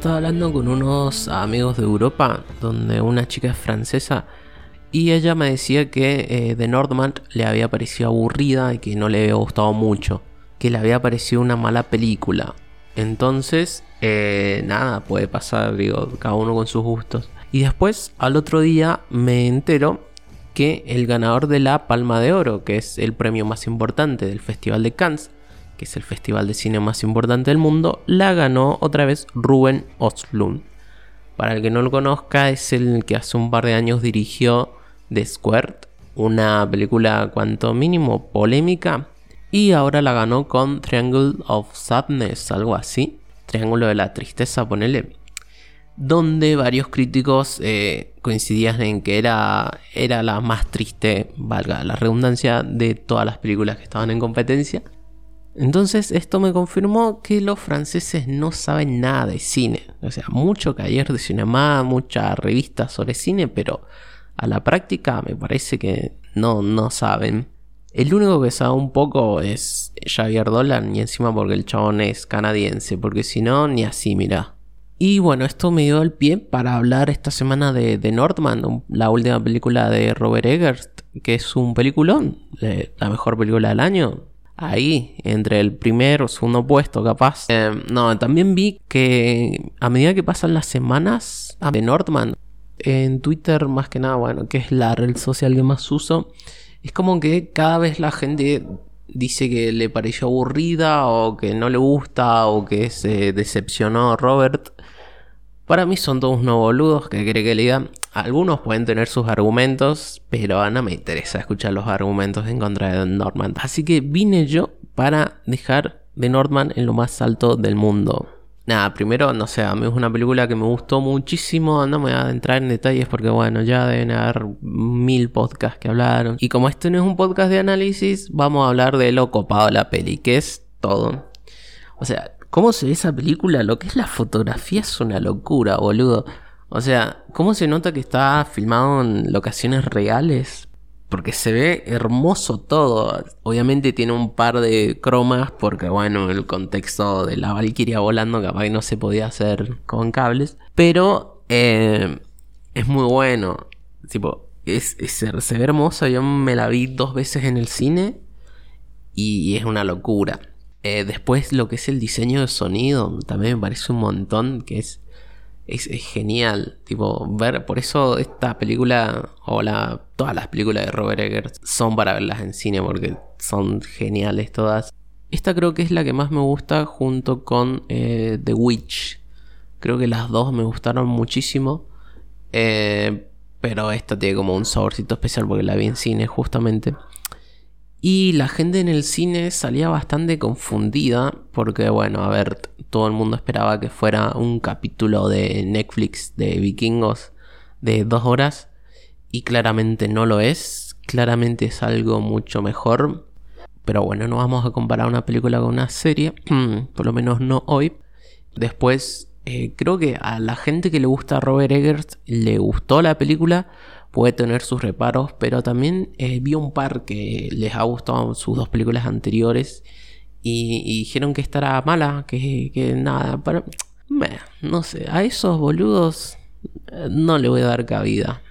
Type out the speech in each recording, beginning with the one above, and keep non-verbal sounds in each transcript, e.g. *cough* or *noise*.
estaba hablando con unos amigos de Europa, donde una chica es francesa, y ella me decía que eh, The Northman le había parecido aburrida y que no le había gustado mucho, que le había parecido una mala película. Entonces, eh, nada, puede pasar, digo, cada uno con sus gustos. Y después, al otro día, me entero que el ganador de la Palma de Oro, que es el premio más importante del Festival de Cannes, que es el festival de cine más importante del mundo, la ganó otra vez Ruben Östlund. Para el que no lo conozca, es el que hace un par de años dirigió The Squared, una película cuanto mínimo polémica, y ahora la ganó con Triangle of Sadness, algo así. Triángulo de la Tristeza, ponele. Donde varios críticos eh, coincidían en que era, era la más triste, valga la redundancia, de todas las películas que estaban en competencia. Entonces esto me confirmó que los franceses no saben nada de cine. O sea, mucho ayer de cinema, muchas revistas sobre cine, pero a la práctica me parece que no, no saben. El único que sabe un poco es Javier Dolan y encima porque el chabón es canadiense, porque si no, ni así, mira. Y bueno, esto me dio el pie para hablar esta semana de, The Northman, la última película de Robert Eggers, que es un peliculón, la mejor película del año. Ahí, entre el primer o segundo puesto, capaz. Eh, no, también vi que a medida que pasan las semanas, a The Northman, en Twitter más que nada, bueno, que es la red social que más uso, es como que cada vez la gente dice que le pareció aburrida o que no le gusta o que se decepcionó Robert. Para mí son todos unos boludos que cree que le digan. Algunos pueden tener sus argumentos, pero no me interesa escuchar los argumentos en contra de Norman. Así que vine yo para dejar de Norman en lo más alto del mundo. Nada, primero, no sé, a mí es una película que me gustó muchísimo. No me voy a entrar en detalles porque, bueno, ya deben haber mil podcasts que hablaron. Y como este no es un podcast de análisis, vamos a hablar de lo copado de la peli, que es todo. O sea, ¿cómo se ve esa película? Lo que es la fotografía es una locura, boludo. O sea, ¿cómo se nota que está filmado en locaciones reales? porque se ve hermoso todo. Obviamente tiene un par de cromas porque bueno, el contexto de la Valkyria volando capaz que no se podía hacer con cables, pero eh, es muy bueno. Tipo, se ve hermoso. Yo me la vi dos veces en el cine y, es una locura. Eh, después lo que es el diseño de sonido también me parece un montón, que es es, genial. Tipo, ver, por eso esta película, o la, todas las películas de Robert Eggers son para verlas en cine, porque son geniales todas. Esta creo que es la que más me gusta junto con eh, The Witch. Creo que las dos me gustaron muchísimo. Eh, pero esta tiene como un saborcito especial porque la vi en cine justamente. Y la gente en el cine salía bastante confundida porque, bueno, a ver, todo el mundo esperaba que fuera un capítulo de Netflix de vikingos de dos horas y claramente no lo es, claramente es algo mucho mejor. Pero bueno, no vamos a comparar una película con una serie, *clears throat* por lo menos no hoy. Después, eh, creo que a la gente que le gusta a Robert Eggers le gustó la película puede tener sus reparos, pero también eh, vi un par que les ha gustado sus dos películas anteriores y, dijeron que estará mala, que, que nada, para... no sé, a esos boludos eh, no le voy a dar cabida.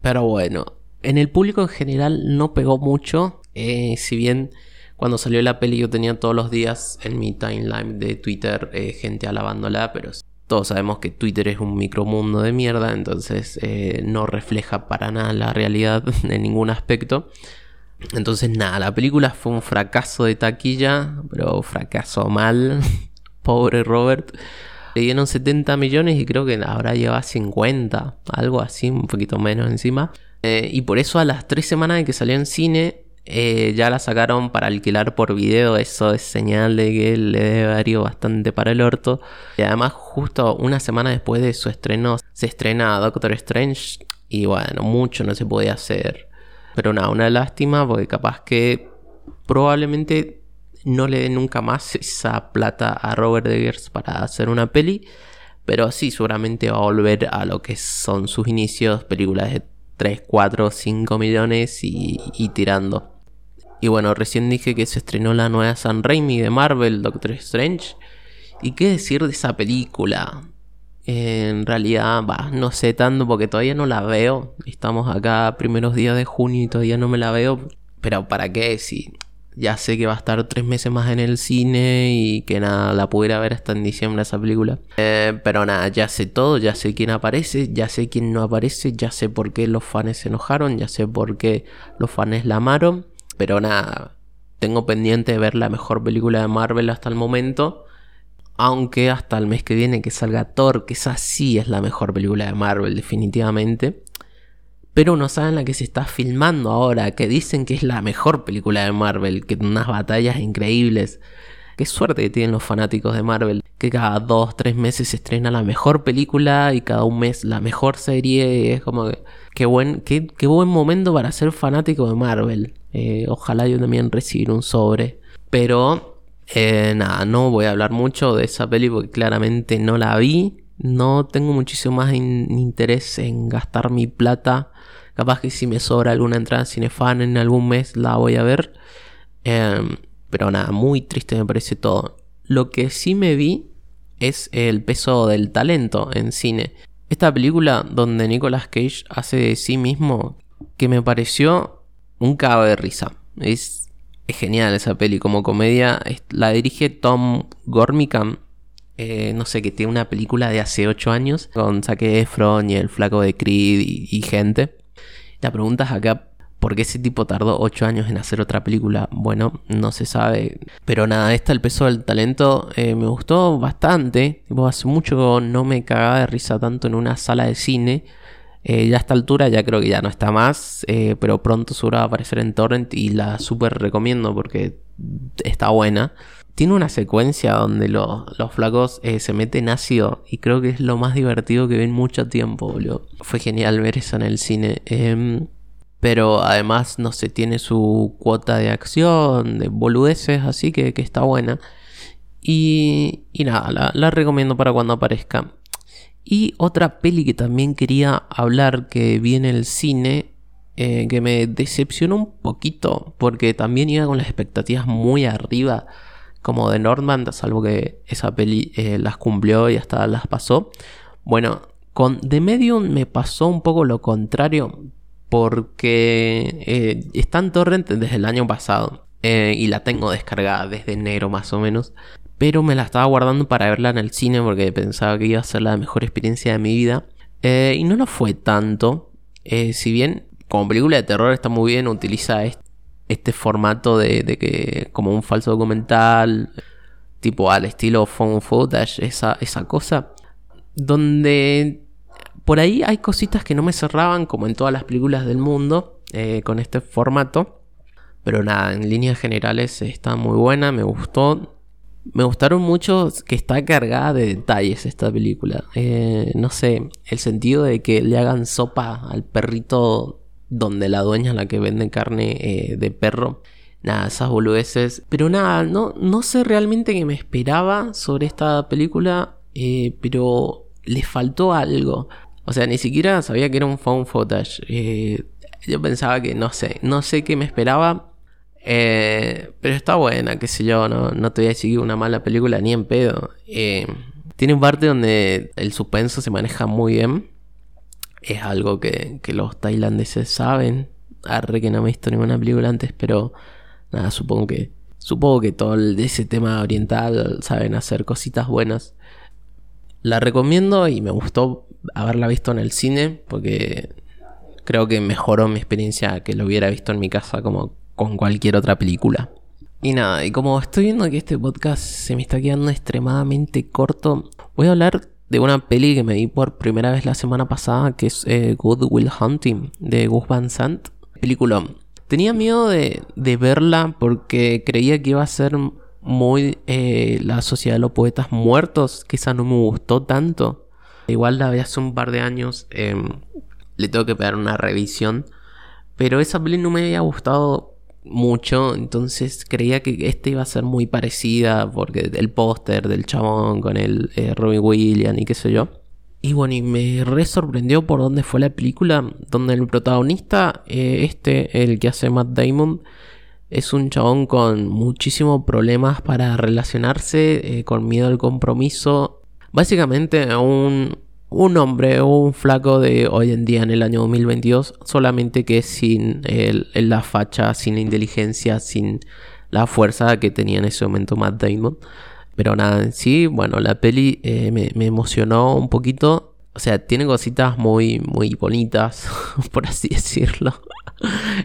Pero bueno, en el público en general no pegó mucho, eh, si bien cuando salió la peli yo tenía todos los días en mi timeline de Twitter gente alabándola, pero todos sabemos que Twitter es un micromundo de mierda, entonces eh, no refleja para nada la realidad *laughs* en ningún aspecto. Entonces nada, la película fue un fracaso de taquilla, pero fracaso mal. *laughs* Pobre Robert. Le dieron 70 millones y creo que ahora lleva 50, algo así, un poquito menos encima. Eh, y por eso a las 3 semanas de que salió en cine, eh, ya la sacaron para alquilar por video, eso es señal de que le debe haber bastante para el orto. Y además, justo una semana después de su estreno, se estrena Doctor Strange. Y bueno, mucho no se podía hacer. Pero nada, una lástima porque capaz que probablemente no le den nunca más esa plata a Robert Eggers para hacer una peli. Pero sí, seguramente va a volver a lo que son sus inicios, películas de 3, 4, 5 millones y tirando. Y bueno, recién dije que se estrenó la nueva San Raimi de Marvel, Doctor Strange. ¿Y qué decir de esa película? en realidad, bah, no sé tanto porque todavía no la veo. Estamos acá primeros días de junio y todavía no me la veo. Pero ¿para qué? Si ya sé que va a estar tres meses más en el cine y que nada, la pudiera ver hasta en diciembre esa película. Eh, pero nada, ya sé todo, ya sé quién aparece, ya sé quién no aparece, ya sé por qué los fans se enojaron, ya sé por qué los fans la amaron. Pero nada, tengo pendiente de ver la mejor película de Marvel hasta el momento. Aunque hasta el mes que viene que salga Thor, que esa sí es la mejor película de Marvel definitivamente pero no saben la que se está filmando ahora, que dicen que es la mejor película de Marvel, que unas batallas increíbles. Qué suerte que tienen los fanáticos de Marvel, que cada dos, tres meses se estrena la mejor película y cada un mes la mejor serie. es como que qué buen, qué, qué buen momento para ser fanático de Marvel. Eh, ojalá yo también recibir un sobre. Pero eh, nada, no voy a hablar mucho de esa peli porque claramente no la vi. No tengo muchísimo más interés en gastar mi plata Capaz que si me sobra alguna entrada Cinefan en algún mes la voy a ver. Em, pero nada, muy triste me parece todo. Lo que sí me vi es el peso del talento en cine. Esta película donde Nicolas Cage hace de sí mismo, que me pareció un cago de risa. Es, genial esa peli como comedia. La dirige Tom Gormican. Eh, no sé, que tiene una película de hace 8 años con Zac Efron y el flaco de Creed y gente. La pregunta es acá, ¿por qué ese tipo tardó 8 años en hacer otra película? Bueno, no se sabe. Pero nada, esta, el peso del talento, eh, me gustó bastante. hace mucho no me cagaba de risa tanto en una sala de cine. Eh, ya a esta altura ya creo que ya no está más, eh, pero pronto seguro a aparecer en Torrent y la súper recomiendo porque está buena. Tiene una secuencia donde los flacos se meten ácido y creo que es lo más divertido que ven mucho tiempo, boludo. Fue genial ver eso en el cine. Pero además, no sé, tiene su cuota de acción, de boludeces, así que, está buena. Y, y nada, la, recomiendo para cuando aparezca. Y otra peli que también quería hablar que vi en el cine, eh, que me decepcionó un poquito, porque también iba con las expectativas muy arriba, como de Nordman, salvo que esa peli eh, las cumplió y hasta las pasó. Bueno, con The Medium me pasó un poco lo contrario, porque eh, está en torrent desde el año pasado eh, y la tengo descargada desde enero más o menos. Pero me la estaba guardando para verla en el cine porque pensaba que iba a ser la mejor experiencia de mi vida. Eh, y no lo fue tanto. si bien como película de terror está muy bien, utiliza este, formato de, que como un falso documental, tipo al estilo phone footage, esa, esa cosa. Donde por ahí hay cositas que no me cerraban, como en todas las películas del mundo, eh, con este formato. Pero nada, en líneas generales está muy buena, me gustó. Me gustaron mucho que está cargada de detalles esta película. Eh, no sé, el sentido de que le hagan sopa al perrito donde la dueña es la que vende carne eh, de perro. Nada, esas boludeces. Pero nada, no, no sé realmente qué me esperaba sobre esta película, pero le faltó algo. O sea, ni siquiera sabía que era un phone footage. Yo pensaba que, no sé, no sé qué me esperaba. Eh, pero está buena, qué sé yo, no, no te voy a decir una mala película ni en pedo. Eh, tiene un parte donde el suspenso se maneja muy bien. Es algo que, que los tailandeses saben. Arre que no me he visto ninguna película antes, pero nada, supongo que supongo que todo ese tema oriental saben hacer cositas buenas. La recomiendo y me gustó haberla visto en el cine porque creo que mejoró mi experiencia que lo hubiera visto en mi casa como con cualquier otra película. Y nada, y como estoy viendo que este podcast se me está quedando extremadamente corto, voy a hablar de una peli que me vi por primera vez la semana pasada, que es eh, Good Will Hunting, de Gus Van Sant. Película. Tenía miedo de, de, verla porque creía que iba a ser muy eh, la sociedad de los poetas muertos, esa no me gustó tanto. Igual la vi hace un par de años. Em, le tengo que pegar una revisión. Pero esa peli no me había gustado mucho. Entonces creía que esta iba a ser muy parecida. Porque el póster del chabón con el eh, Robin Williams y qué sé yo. Y bueno, y me re sorprendió por dónde fue la película. Donde el protagonista, eh, este, el que hace Matt Damon, es un chabón con muchísimos problemas para relacionarse, eh, con miedo al compromiso Básicamente un, un hombre un flaco de hoy en día en el año 2022, solamente que sin el, la facha, sin la inteligencia, sin la fuerza que tenía en ese momento Matt Damon. Pero nada, en sí, bueno, la peli eh, me, me, emocionó un poquito. O sea, tiene cositas muy, muy bonitas, *laughs* por así decirlo. *laughs*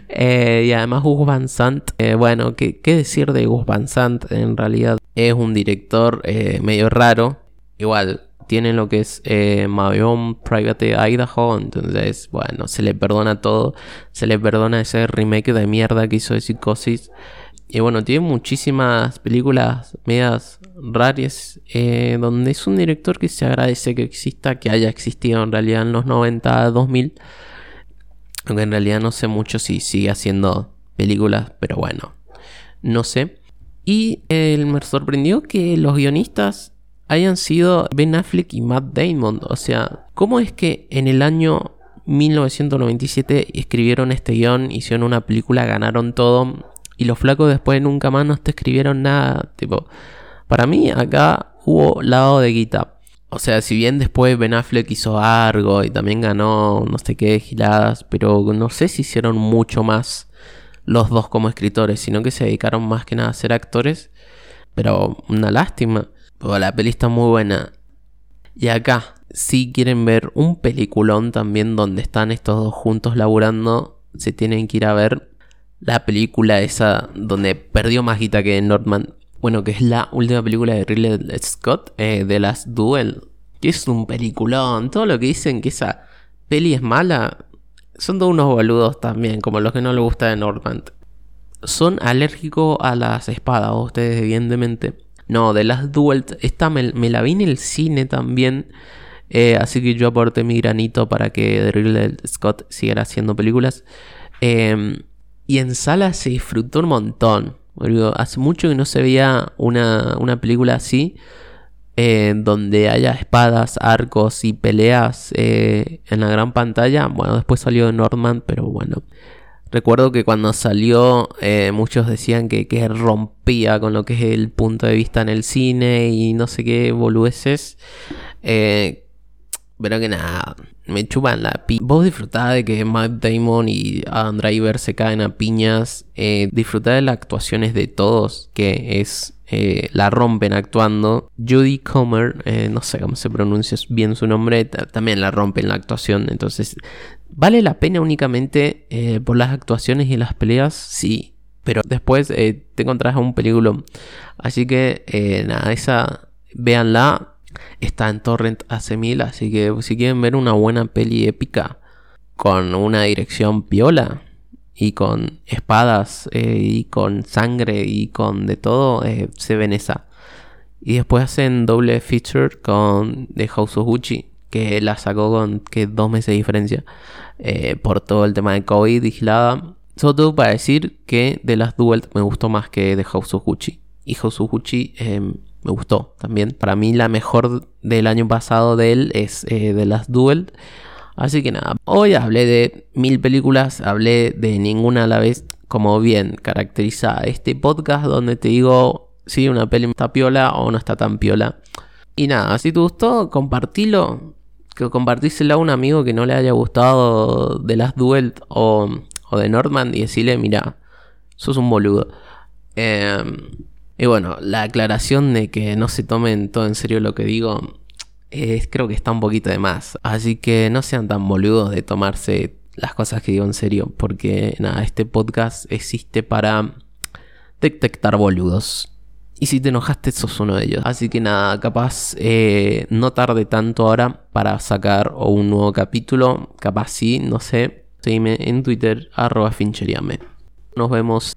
Eh, y además Gus Van Sant, eh, bueno, ¿qué, ¿qué, decir de Gus Van Sant? En realidad es un director medio raro. Igual, tiene lo que es eh, Private Idaho, entonces, bueno, se le perdona todo. Se le perdona ese remake de mierda que hizo de Psicosis. Y bueno, tiene muchísimas películas medias raras, eh, donde es un director que se agradece que exista, que haya existido en realidad en los 90, 2000. Aunque en realidad no sé mucho si sigue haciendo películas, pero bueno, no sé. Y eh, me sorprendió que los guionistas hayan sido Ben Affleck y Matt Damon. O sea, ¿cómo es que en el año 1997 escribieron este guion, hicieron una película, ganaron todo y los flacos después nunca más no te escribieron nada. Tipo, para mí acá hubo lado de guita. O sea, si bien después Ben Affleck hizo algo y también ganó no sé qué giladas, pero no sé si hicieron mucho más los dos como escritores, sino que se dedicaron más que nada a ser actores. Pero una lástima. La peli está muy buena. Y acá, si quieren ver un peliculón también donde están estos dos juntos laburando, se tienen que ir a ver la película esa donde perdió más guita que Northman. Bueno, que es la última película de Ridley Scott, eh, de las Duel. Que es un peliculón. Todo lo que dicen que esa peli es mala, son todos unos boludos también, como los que no les gusta de Northman. Son alérgicos a las espadas, ustedes, evidentemente. No, de las Duel, esta me, la vi en el cine también. Eh, así que yo aporté mi granito para que Ridley Scott siguiera haciendo películas. Eh, y en sala se disfrutó un montón. hace mucho que no se veía una, película así. Eh, donde haya espadas, arcos y peleas eh, en la gran pantalla. Bueno, después salió Norman, pero bueno. Recuerdo que cuando salió eh, muchos decían que, rompía con lo que es el punto de vista en el cine y no sé qué boludeces. pero que nada, me chupan la pi. Vos disfrutás de que Matt Damon y Adam Driver se caen a piñas. Eh, disfrutá de las actuaciones de todos, que es. Eh, la rompen actuando. Judy Comer, eh, no sé cómo se pronuncia bien su nombre, también la rompen la actuación. Entonces, ¿vale la pena únicamente eh, por las actuaciones y las peleas? Sí. Pero después te encontrás a un película. Así que, nada, esa. Véanla Está en Torrent hace mil, así que si quieren ver una buena peli épica con una dirección piola y con espadas eh, y con sangre y con de todo, eh, se ven esa. Y después hacen doble feature con The House of Gucci, que la sacó con que dos meses de diferencia eh, por todo el tema de COVID vigilada. Sobre todo para decir que de las Duel me gustó más que The House of Gucci. Y House of Gucci em, me gustó también. Para mí la mejor del año pasado de él es eh, de las Duel. Así que nada, hoy hablé de mil películas, hablé de ninguna a la vez, como bien caracteriza este podcast donde te digo si una peli está piola o no está tan piola. Y nada, si te gustó, compartilo. Que compartíselo a un amigo que no le haya gustado de las Duel o, de Nordman y decirle, mira, sos un boludo. Eh, y bueno, la aclaración de que no se tomen todo en serio lo que digo, es, creo que está un poquito de más. Así que no sean tan boludos de tomarse las cosas que digo en serio, porque nada, este podcast existe para detectar boludos. Y si te enojaste, sos uno de ellos. Así que nada, capaz eh, no tarde tanto ahora para sacar un nuevo capítulo. Capaz sí, no sé. Seguime en Twitter, arroba fincheriame. Nos vemos.